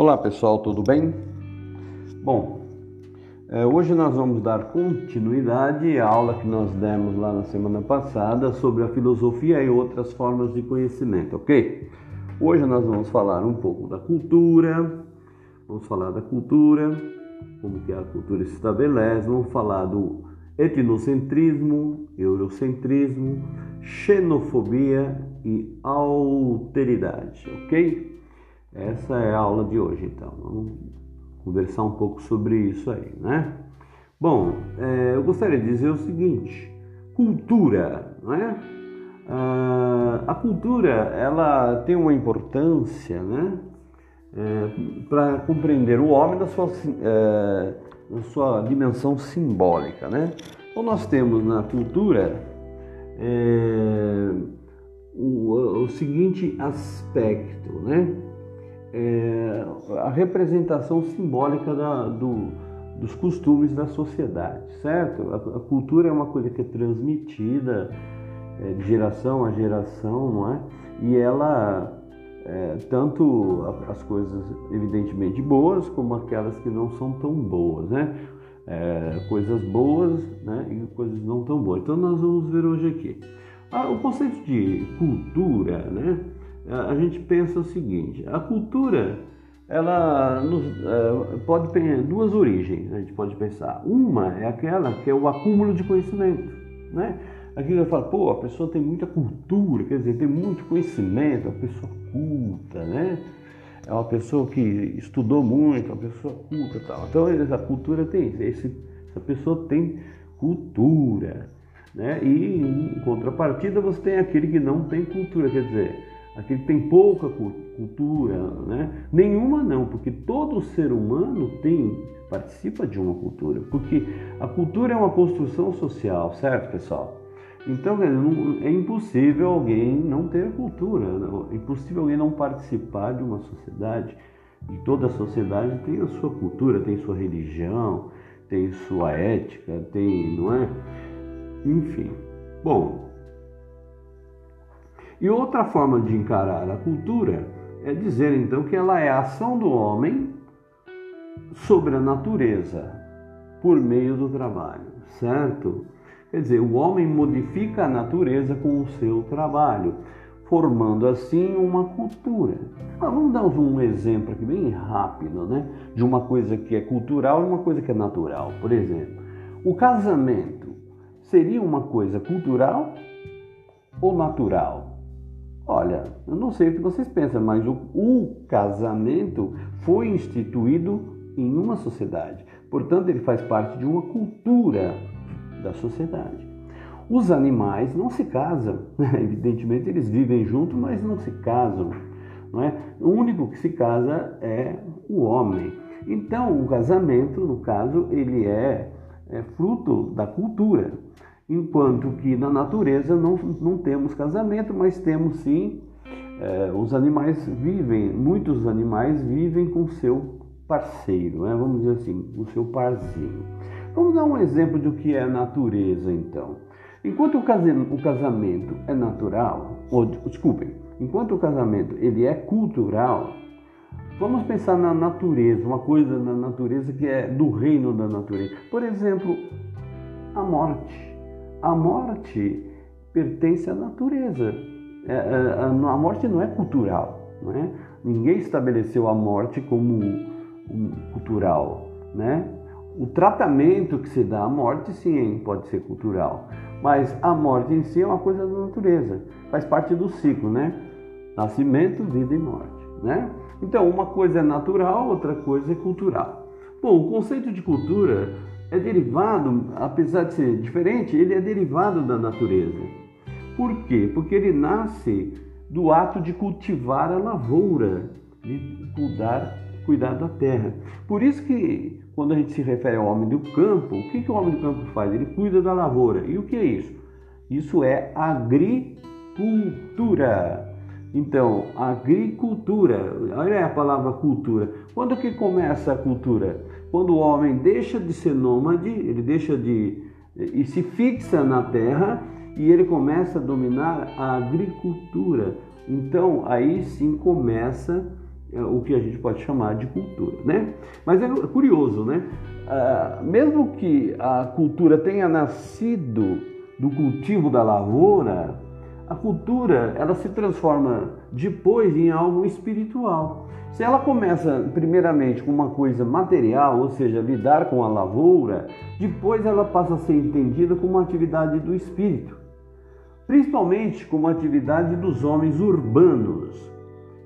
Olá pessoal, tudo bem? Bom, é, hoje nós vamos dar continuidade à aula que nós demos lá na semana passada sobre a filosofia e outras formas de conhecimento, ok? Hoje nós vamos falar um pouco da cultura, vamos falar da cultura, como que a cultura se estabelece, vamos falar do etnocentrismo, eurocentrismo, xenofobia e alteridade, ok? Essa é a aula de hoje, então. Vamos conversar um pouco sobre isso aí, né? Bom, é, eu gostaria de dizer o seguinte: cultura, não é? Ah, a cultura, ela tem uma importância, né? É, para compreender o homem na sua, é, na sua dimensão simbólica, né? Então nós temos na cultura é, o, o seguinte aspecto, né? É, a representação simbólica da, do, dos costumes da sociedade, certo? A, a, cultura é uma coisa que é transmitida é, de geração a geração, não é? E ela, é, tanto as coisas evidentemente boas, como aquelas que não são tão boas, né? É, coisas boas né? e coisas não tão boas. Então nós vamos ver hoje aqui. Ah, o conceito de cultura, né? A gente pensa o seguinte: a cultura ela nos, é, pode ter duas origens, a gente pode pensar. Uma é aquela que é o acúmulo de conhecimento, né? Aqui eu falo, pô, a pessoa tem muita cultura, quer dizer, tem muito conhecimento, a pessoa culta, né? É uma pessoa que estudou muito, uma pessoa culta tal. Então, essa cultura tem esse, essa pessoa tem cultura, né? E em contrapartida você tem aquele que não tem cultura, quer dizer, aquele que tem pouca cultura, né? Nenhuma não, porque todo ser humano tem participa de uma cultura, porque a cultura é uma construção social, certo, pessoal? Então é impossível alguém não ter cultura, é impossível alguém não participar de uma sociedade. E toda sociedade tem a sua cultura, tem sua religião, tem sua ética, tem, não é? Enfim. Bom, e outra forma de encarar a cultura é dizer então que ela é a ação do homem sobre a natureza por meio do trabalho, certo? Quer dizer, o homem modifica a natureza com o seu trabalho, formando assim uma cultura. Ah, vamos dar um exemplo aqui bem rápido, né? De uma coisa que é cultural e uma coisa que é natural. Por exemplo, o casamento seria uma coisa cultural ou natural? Olha, eu não sei o que vocês pensam, mas o, o casamento foi instituído em uma sociedade. Portanto, ele faz parte de uma cultura da sociedade. Os animais não se casam, né? evidentemente eles vivem juntos, mas não se casam. Não é? O único que se casa é o homem. Então, o casamento, no caso, ele é, é fruto da cultura enquanto que na natureza não, não temos casamento, mas temos sim, é, os animais vivem, muitos animais vivem com seu parceiro, né? vamos dizer assim, o seu parzinho. Vamos dar um exemplo do que é natureza então. Enquanto o casamento é natural, ou desculpem, enquanto o casamento ele é cultural, vamos pensar na natureza, uma coisa na natureza que é do reino da natureza. Por exemplo, a morte. A morte pertence à natureza. É, é, a morte não é cultural, não é? Ninguém estabeleceu a morte como cultural, né? O tratamento que se dá à morte, sim, pode ser cultural, mas a morte em si é uma coisa da natureza, faz parte do ciclo, né? Nascimento, vida e morte, né? Então, uma coisa é natural, outra coisa é cultural. Bom, o conceito de cultura é derivado, apesar de ser diferente, ele é derivado da natureza. Por quê? Porque ele nasce do ato de cultivar a lavoura, de cuidar, cuidar da terra. Por isso que quando a gente se refere ao homem do campo, o que, que o homem do campo faz? Ele cuida da lavoura. E o que é isso? Isso é agricultura. Então, agricultura, olha a palavra cultura. Quando que começa a cultura? Quando o homem deixa de ser nômade, ele deixa de e se fixa na terra e ele começa a dominar a agricultura. Então, aí sim começa é o que a gente pode chamar de cultura, né? Mas é curioso, né? Ah, mesmo que a cultura tenha nascido do cultivo da lavoura, a cultura ela se transforma depois em algo espiritual. Se ela começa primeiramente com uma coisa material, ou seja, lidar com a lavoura, depois ela passa a ser entendida como uma atividade do espírito, principalmente como atividade dos homens urbanos,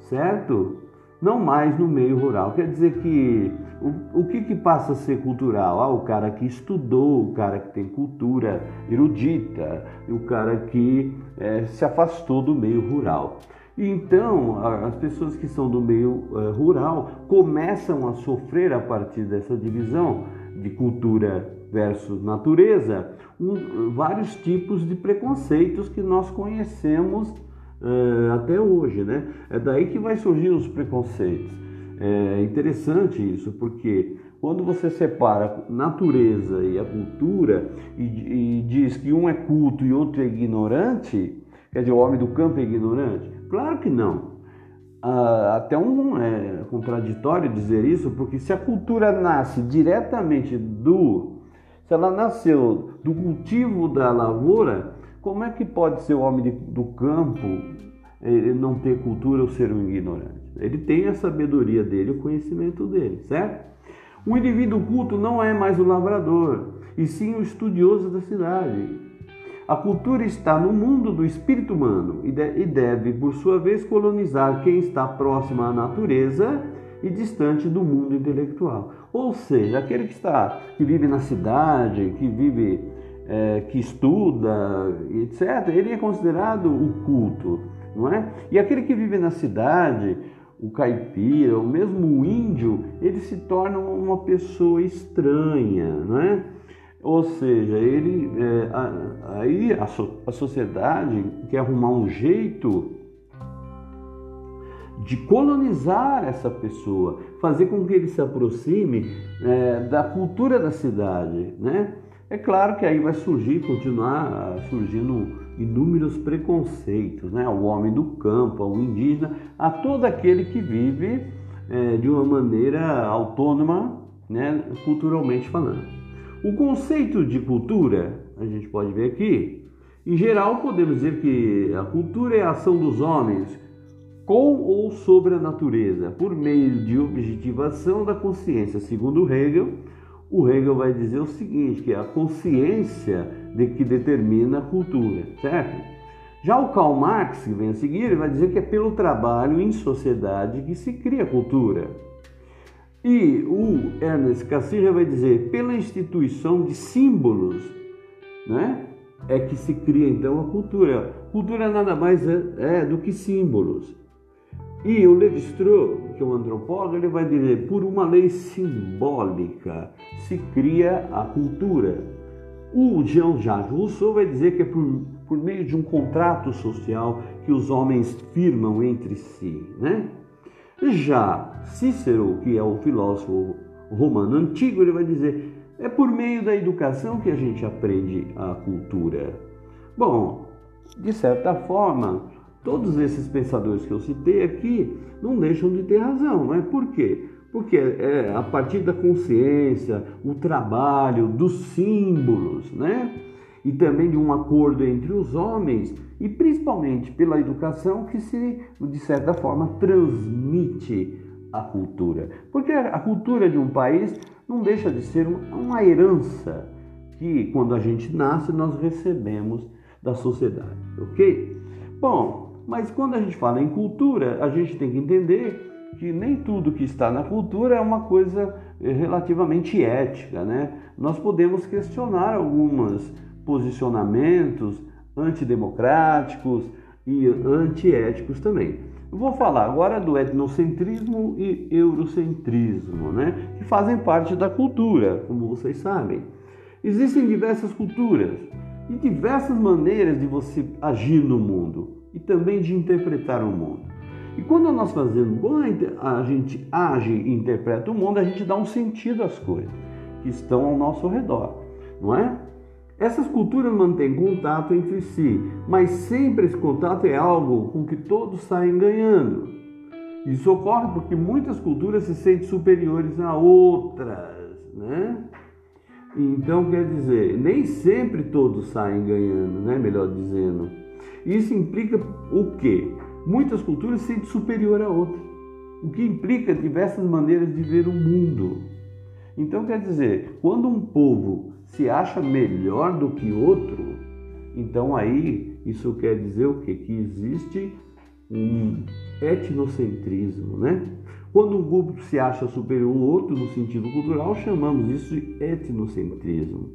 certo? não mais no meio rural. Quer dizer que o, o que, que passa a ser cultural? Ah, o cara que estudou, o cara que tem cultura erudita, o cara que é, se afastou do meio rural. Então, as pessoas que são do meio é, rural começam a sofrer a partir dessa divisão de cultura versus natureza, um, vários tipos de preconceitos que nós conhecemos uh, até hoje, né? É daí que vai surgir os preconceitos. É interessante isso, porque quando você separa natureza e a cultura e, e, diz que um é culto e outro é ignorante, quer dizer, o homem do campo é ignorante? Claro que não. Ah, até um é contraditório dizer isso, porque se a cultura nasce diretamente do. Se ela nasceu do cultivo da lavoura, como é que pode ser o homem de, do campo não ter cultura ou ser um ignorante? Ele tem a sabedoria dele, o conhecimento dele, certo? O indivíduo culto não é mais o lavrador, e sim o estudioso da cidade. A cultura está no mundo do espírito humano e deve, por sua vez, colonizar quem está próximo à natureza e distante do mundo intelectual. Ou seja, aquele que está, que vive na cidade, que vive é, que estuda, etc., ele é considerado o culto, não é? E aquele que vive na cidade, o caipira, ou mesmo o índio, ele se torna uma pessoa estranha, não é? Ou seja, ele é, aí a, a sociedade quer arrumar um jeito de colonizar essa pessoa, fazer com que ele se aproxime é, da cultura da cidade, né? É claro que aí vai surgir, continuar surgindo inúmeros preconceitos, né? Ao homem do campo, ao indígena, a todo aquele que vive é, de uma maneira autônoma, né? Culturalmente falando. O conceito de cultura, a gente pode ver aqui, em geral podemos dizer que a cultura é a ação dos homens com ou sobre a natureza, por meio de objetivação da consciência, segundo Hegel o Hegel vai dizer o seguinte, que a consciência de que determina a cultura, certo? Já o Karl Marx, que vem a seguir, ele vai dizer que é pelo trabalho em sociedade que se cria cultura. E o Ernest Cassirer vai dizer, pela instituição de símbolos, né? É que se cria então a cultura. Cultura nada mais é, é do que símbolos. E o Levi-Strauss, que é um antropólogo, ele vai dizer, por uma lei simbólica se cria a cultura. O Jean-Jacques Rousseau vai dizer que é por, por meio de um contrato social que os homens firmam entre si, né? Já Cícero, que é o filósofo romano antigo, ele vai dizer, é por meio da educação que a gente aprende a cultura. Bom, de certa forma, Todos esses pensadores que eu citei aqui não deixam de ter razão, não é? Por quê? Porque é a partir da consciência, o trabalho, dos símbolos, né? E também de um acordo entre os homens e principalmente pela educação que se, de certa forma, transmite a cultura. Porque a cultura de um país não deixa de ser uma herança que, quando a gente nasce, nós recebemos da sociedade, ok? Bom, mas quando a gente fala em cultura, a gente tem que entender que nem tudo que está na cultura é uma coisa eh, relativamente ética, né? Nós podemos questionar alguns posicionamentos antidemocráticos e antiéticos também. Vou falar agora do etnocentrismo e eurocentrismo, né? Que fazem parte da cultura, como vocês sabem. Existem diversas culturas e diversas maneiras de você agir no mundo e também de interpretar o mundo. E quando nós fazemos, quando a gente age e interpreta o mundo, a gente dá um sentido às coisas que estão ao nosso redor, não é? Essas culturas mantêm contato entre si, mas sempre esse contato é algo com que todos saem ganhando. Isso ocorre porque muitas culturas se sentem superiores a outras, né? Então, quer dizer, nem sempre todos saem ganhando, né? Melhor dizendo. Isso implica o quê? Muitas culturas se sentem superior a outras, o que implica diversas maneiras de ver o mundo. Então, quer dizer, quando um povo se acha melhor do que outro, então aí isso quer dizer o quê? Que existe um etnocentrismo, né? Quando um grupo se acha superior ao outro no sentido cultural, chamamos isso de etnocentrismo.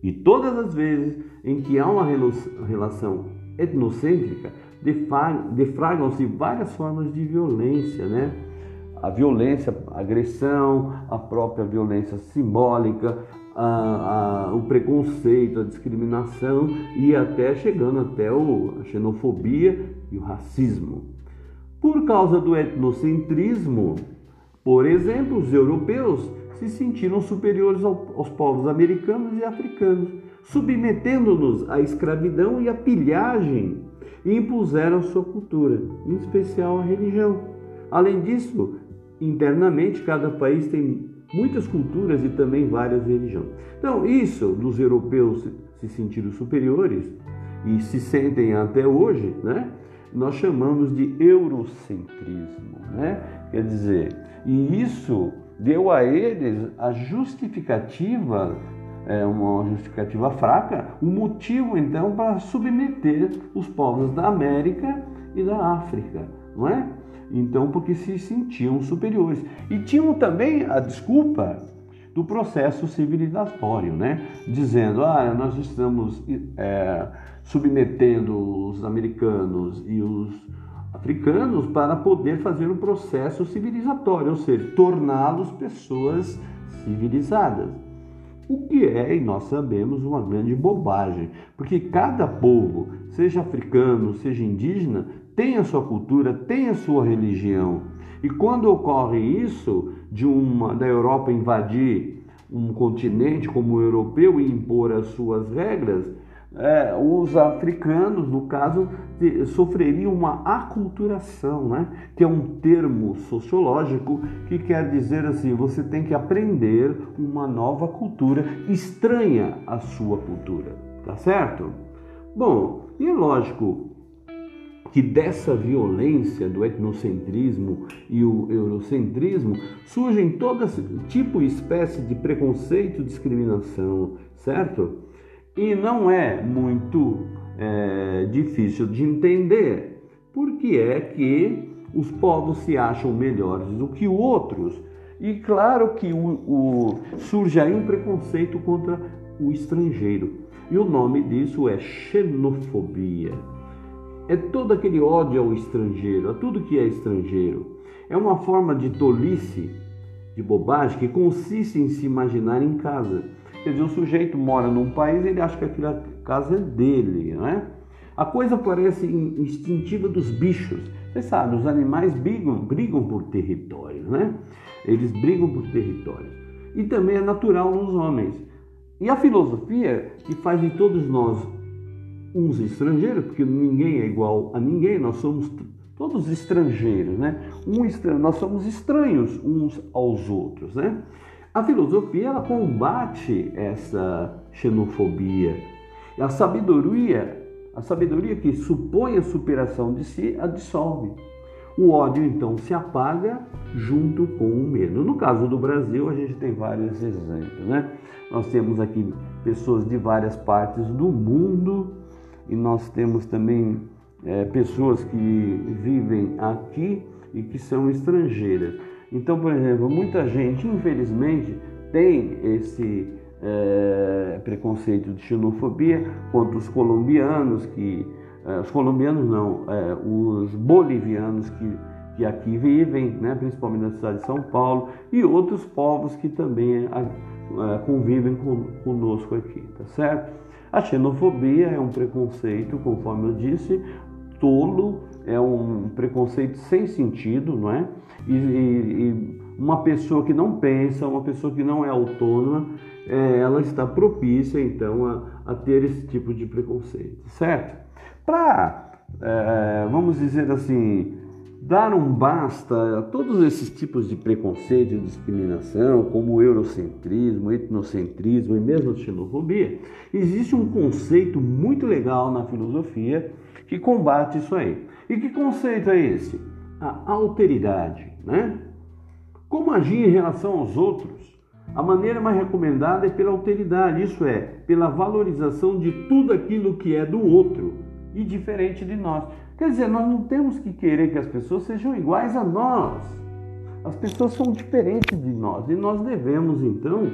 E todas as vezes em que há uma relação etnocêntrica, defragam-se várias formas de violência, né? A violência, a agressão, a própria violência simbólica, a, a, o preconceito, a discriminação e até chegando até o, a xenofobia e o racismo. Por causa do etnocentrismo, por exemplo, os europeus se sentiram superiores aos povos americanos e africanos, submetendo-nos à escravidão e à pilhagem, e impuseram sua cultura, em especial a religião. Além disso, internamente, cada país tem muitas culturas e também várias religiões. Então, isso dos europeus se sentiram superiores e se sentem até hoje, né? nós chamamos de eurocentrismo, né? Quer dizer, e isso deu a eles a justificativa, é, uma justificativa fraca, o um motivo então para submeter os povos da América e da África, não é? Então, porque se sentiam superiores. E tinham também a desculpa do processo civilizatório, né? Dizendo, ah, nós estamos é, submetendo os americanos e os africanos para poder fazer um processo civilizatório, ou seja, torná-los pessoas civilizadas. O que é, e nós sabemos, uma grande bobagem, porque cada povo, seja africano, seja indígena, tem a sua cultura, tem a sua religião. E quando ocorre isso, de uma da Europa invadir um continente como o europeu e impor as suas regras, é, os africanos, no caso, sofreriam uma aculturação, né? que é um termo sociológico que quer dizer assim: você tem que aprender uma nova cultura estranha à sua cultura, tá certo? Bom, e é lógico que dessa violência do etnocentrismo e o eurocentrismo surgem todo tipo e espécie de preconceito e discriminação, certo? E não é muito é, difícil de entender por que é que os povos se acham melhores do que outros. E claro que o, o, surge aí um preconceito contra o estrangeiro. E o nome disso é xenofobia. É todo aquele ódio ao estrangeiro, a tudo que é estrangeiro. É uma forma de tolice, de bobagem, que consiste em se imaginar em casa Quer dizer, o sujeito mora num país e ele acha que aquela casa é dele, né? A coisa parece instintiva dos bichos. Você sabe, os animais brigam, brigam por territórios, né? Eles brigam por territórios. E também é natural nos homens. E a filosofia, que faz de todos nós uns estrangeiros, porque ninguém é igual a ninguém, nós somos todos estrangeiros, né? Um estranho, nós somos estranhos uns aos outros, né? A filosofia ela combate essa xenofobia. A sabedoria, a sabedoria que supõe a superação de si, a dissolve. O ódio então se apaga junto com o medo. No caso do Brasil, a gente tem vários exemplos, né? Nós temos aqui pessoas de várias partes do mundo e nós temos também é, pessoas que vivem aqui e que são estrangeiras. Então, por exemplo, muita gente, infelizmente, tem esse é, preconceito de xenofobia contra os colombianos, que é, os colombianos não, é, os bolivianos que, que aqui vivem, né, principalmente na cidade de São Paulo, e outros povos que também é, é, convivem com, conosco aqui, tá certo? A xenofobia é um preconceito, conforme eu disse, tolo, é um preconceito sem sentido, não é? E, e, uma pessoa que não pensa, uma pessoa que não é autônoma, é, ela está propícia então a, a, ter esse tipo de preconceito, certo? Para, é, vamos dizer assim, dar um basta a todos esses tipos de preconceito e discriminação, como o eurocentrismo, etnocentrismo e mesmo a xenofobia, existe um conceito muito legal na filosofia que combate isso aí. E que conceito é esse? A alteridade, né? Como agir em relação aos outros? A maneira mais recomendada é pela alteridade, isso é, pela valorização de tudo aquilo que é do outro e diferente de nós. Quer dizer, nós não temos que querer que as pessoas sejam iguais a nós. As pessoas são diferentes de nós e nós devemos então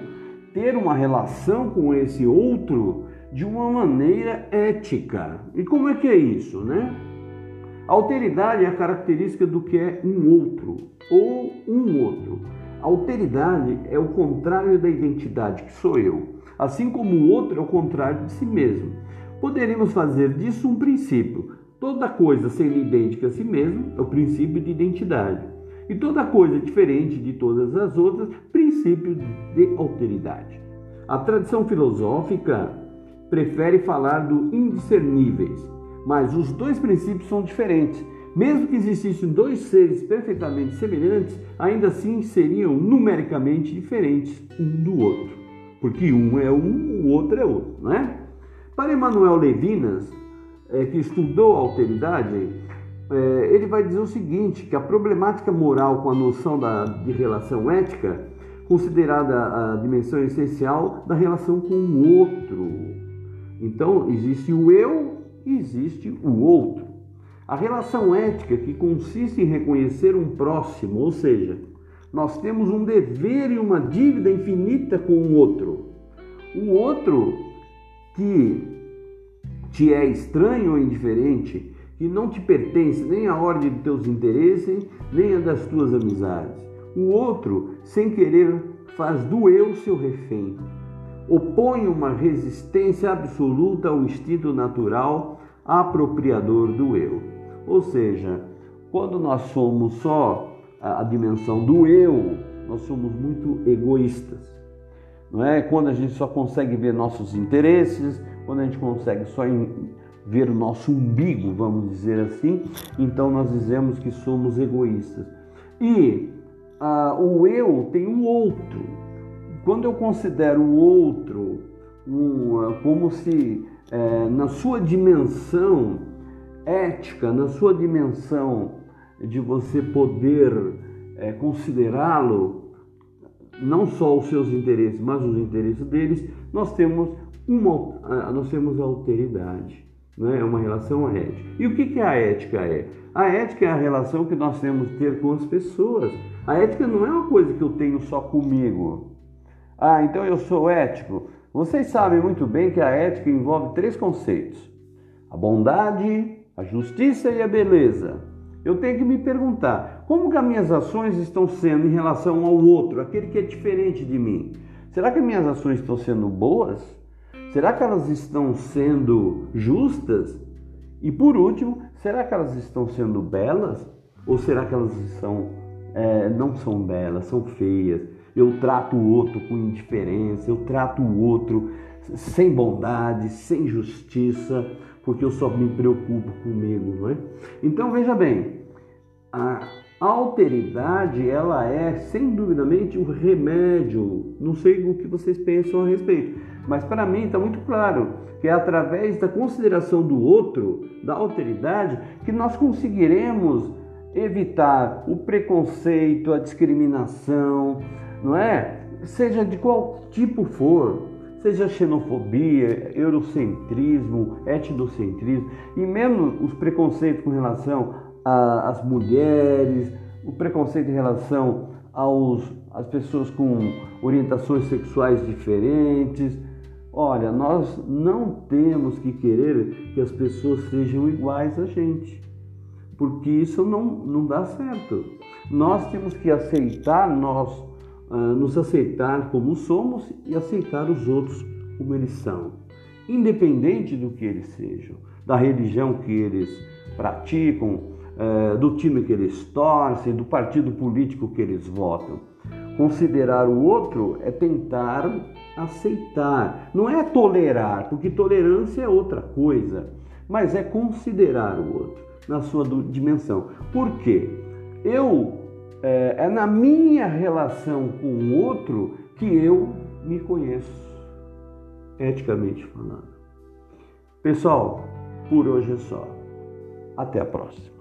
ter uma relação com esse outro de uma maneira ética. E como é que é isso, né? A alteridade é a característica do que é um outro ou um outro. A alteridade é o contrário da identidade, que sou eu, assim como o outro é o contrário de si mesmo. Poderíamos fazer disso um princípio. Toda coisa sendo idêntica a si mesmo é o princípio de identidade. E toda coisa diferente de todas as outras, princípio de alteridade. A tradição filosófica prefere falar do indiscerníveis, mas os dois princípios são diferentes. Mesmo que existissem dois seres perfeitamente semelhantes, ainda assim seriam numericamente diferentes um do outro. Porque um é um, o outro é outro, né? Para Emmanuel Levinas, é, que estudou a alteridade, é, ele vai dizer o seguinte, que a problemática moral com a noção da, de relação ética, considerada a dimensão essencial da relação com o outro. Então, existe o eu e existe o outro. A relação ética que consiste em reconhecer um próximo, ou seja, nós temos um dever e uma dívida infinita com o outro. O outro que te é estranho ou indiferente, que não te pertence nem à ordem de teus interesses, nem a das tuas amizades. O outro, sem querer, faz do eu seu refém opõe uma resistência absoluta ao instinto natural apropriador do eu. Ou seja, quando nós somos só a dimensão do eu, nós somos muito egoístas. Não é? Quando a gente só consegue ver nossos interesses, quando a gente consegue só ver o nosso umbigo, vamos dizer assim, então nós dizemos que somos egoístas. E ah, o eu tem o outro, quando eu considero o outro um, como se é, na sua dimensão ética, na sua dimensão de você poder é, considerá-lo não só os seus interesses, mas os interesses deles, nós temos uma nós temos a alteridade, né? é uma relação ética. E o que, que a ética é? A ética é a relação que nós temos que ter com as pessoas. A ética não é uma coisa que eu tenho só comigo. Ah, então eu sou ético. Vocês sabem muito bem que a ética envolve três conceitos: a bondade, a justiça e a beleza. Eu tenho que me perguntar: como que as minhas ações estão sendo em relação ao outro, aquele que é diferente de mim? Será que as minhas ações estão sendo boas? Será que elas estão sendo justas? E por último, será que elas estão sendo belas? Ou será que elas são, é, não são belas, são feias? Eu trato o outro com indiferença, eu trato o outro sem bondade, sem justiça, porque eu só me preocupo comigo, não é? Então veja bem, a alteridade ela é sem duvidamente o remédio. Não sei o que vocês pensam a respeito, mas para mim está muito claro que é através da consideração do outro, da alteridade, que nós conseguiremos evitar o preconceito, a discriminação, não é? Seja de qual tipo for, seja xenofobia, eurocentrismo, etnocentrismo, e mesmo os preconceitos com relação às mulheres, o preconceito em relação aos, às pessoas com orientações sexuais diferentes. Olha, nós não temos que querer que as pessoas sejam iguais a gente, porque isso não, não dá certo. Nós temos que aceitar nós nos aceitar como somos e aceitar os outros como eles são, independente do que eles sejam, da religião que eles praticam, uh, do time que eles torcem, do partido político que eles votam. Considerar o outro é tentar aceitar, não é tolerar, porque tolerância é outra coisa. mas é considerar o outro na sua dimensão. Por quê? Eu é, é na minha relação com o outro que eu me conheço, eticamente falando. Pessoal, por hoje é só. Até a próxima.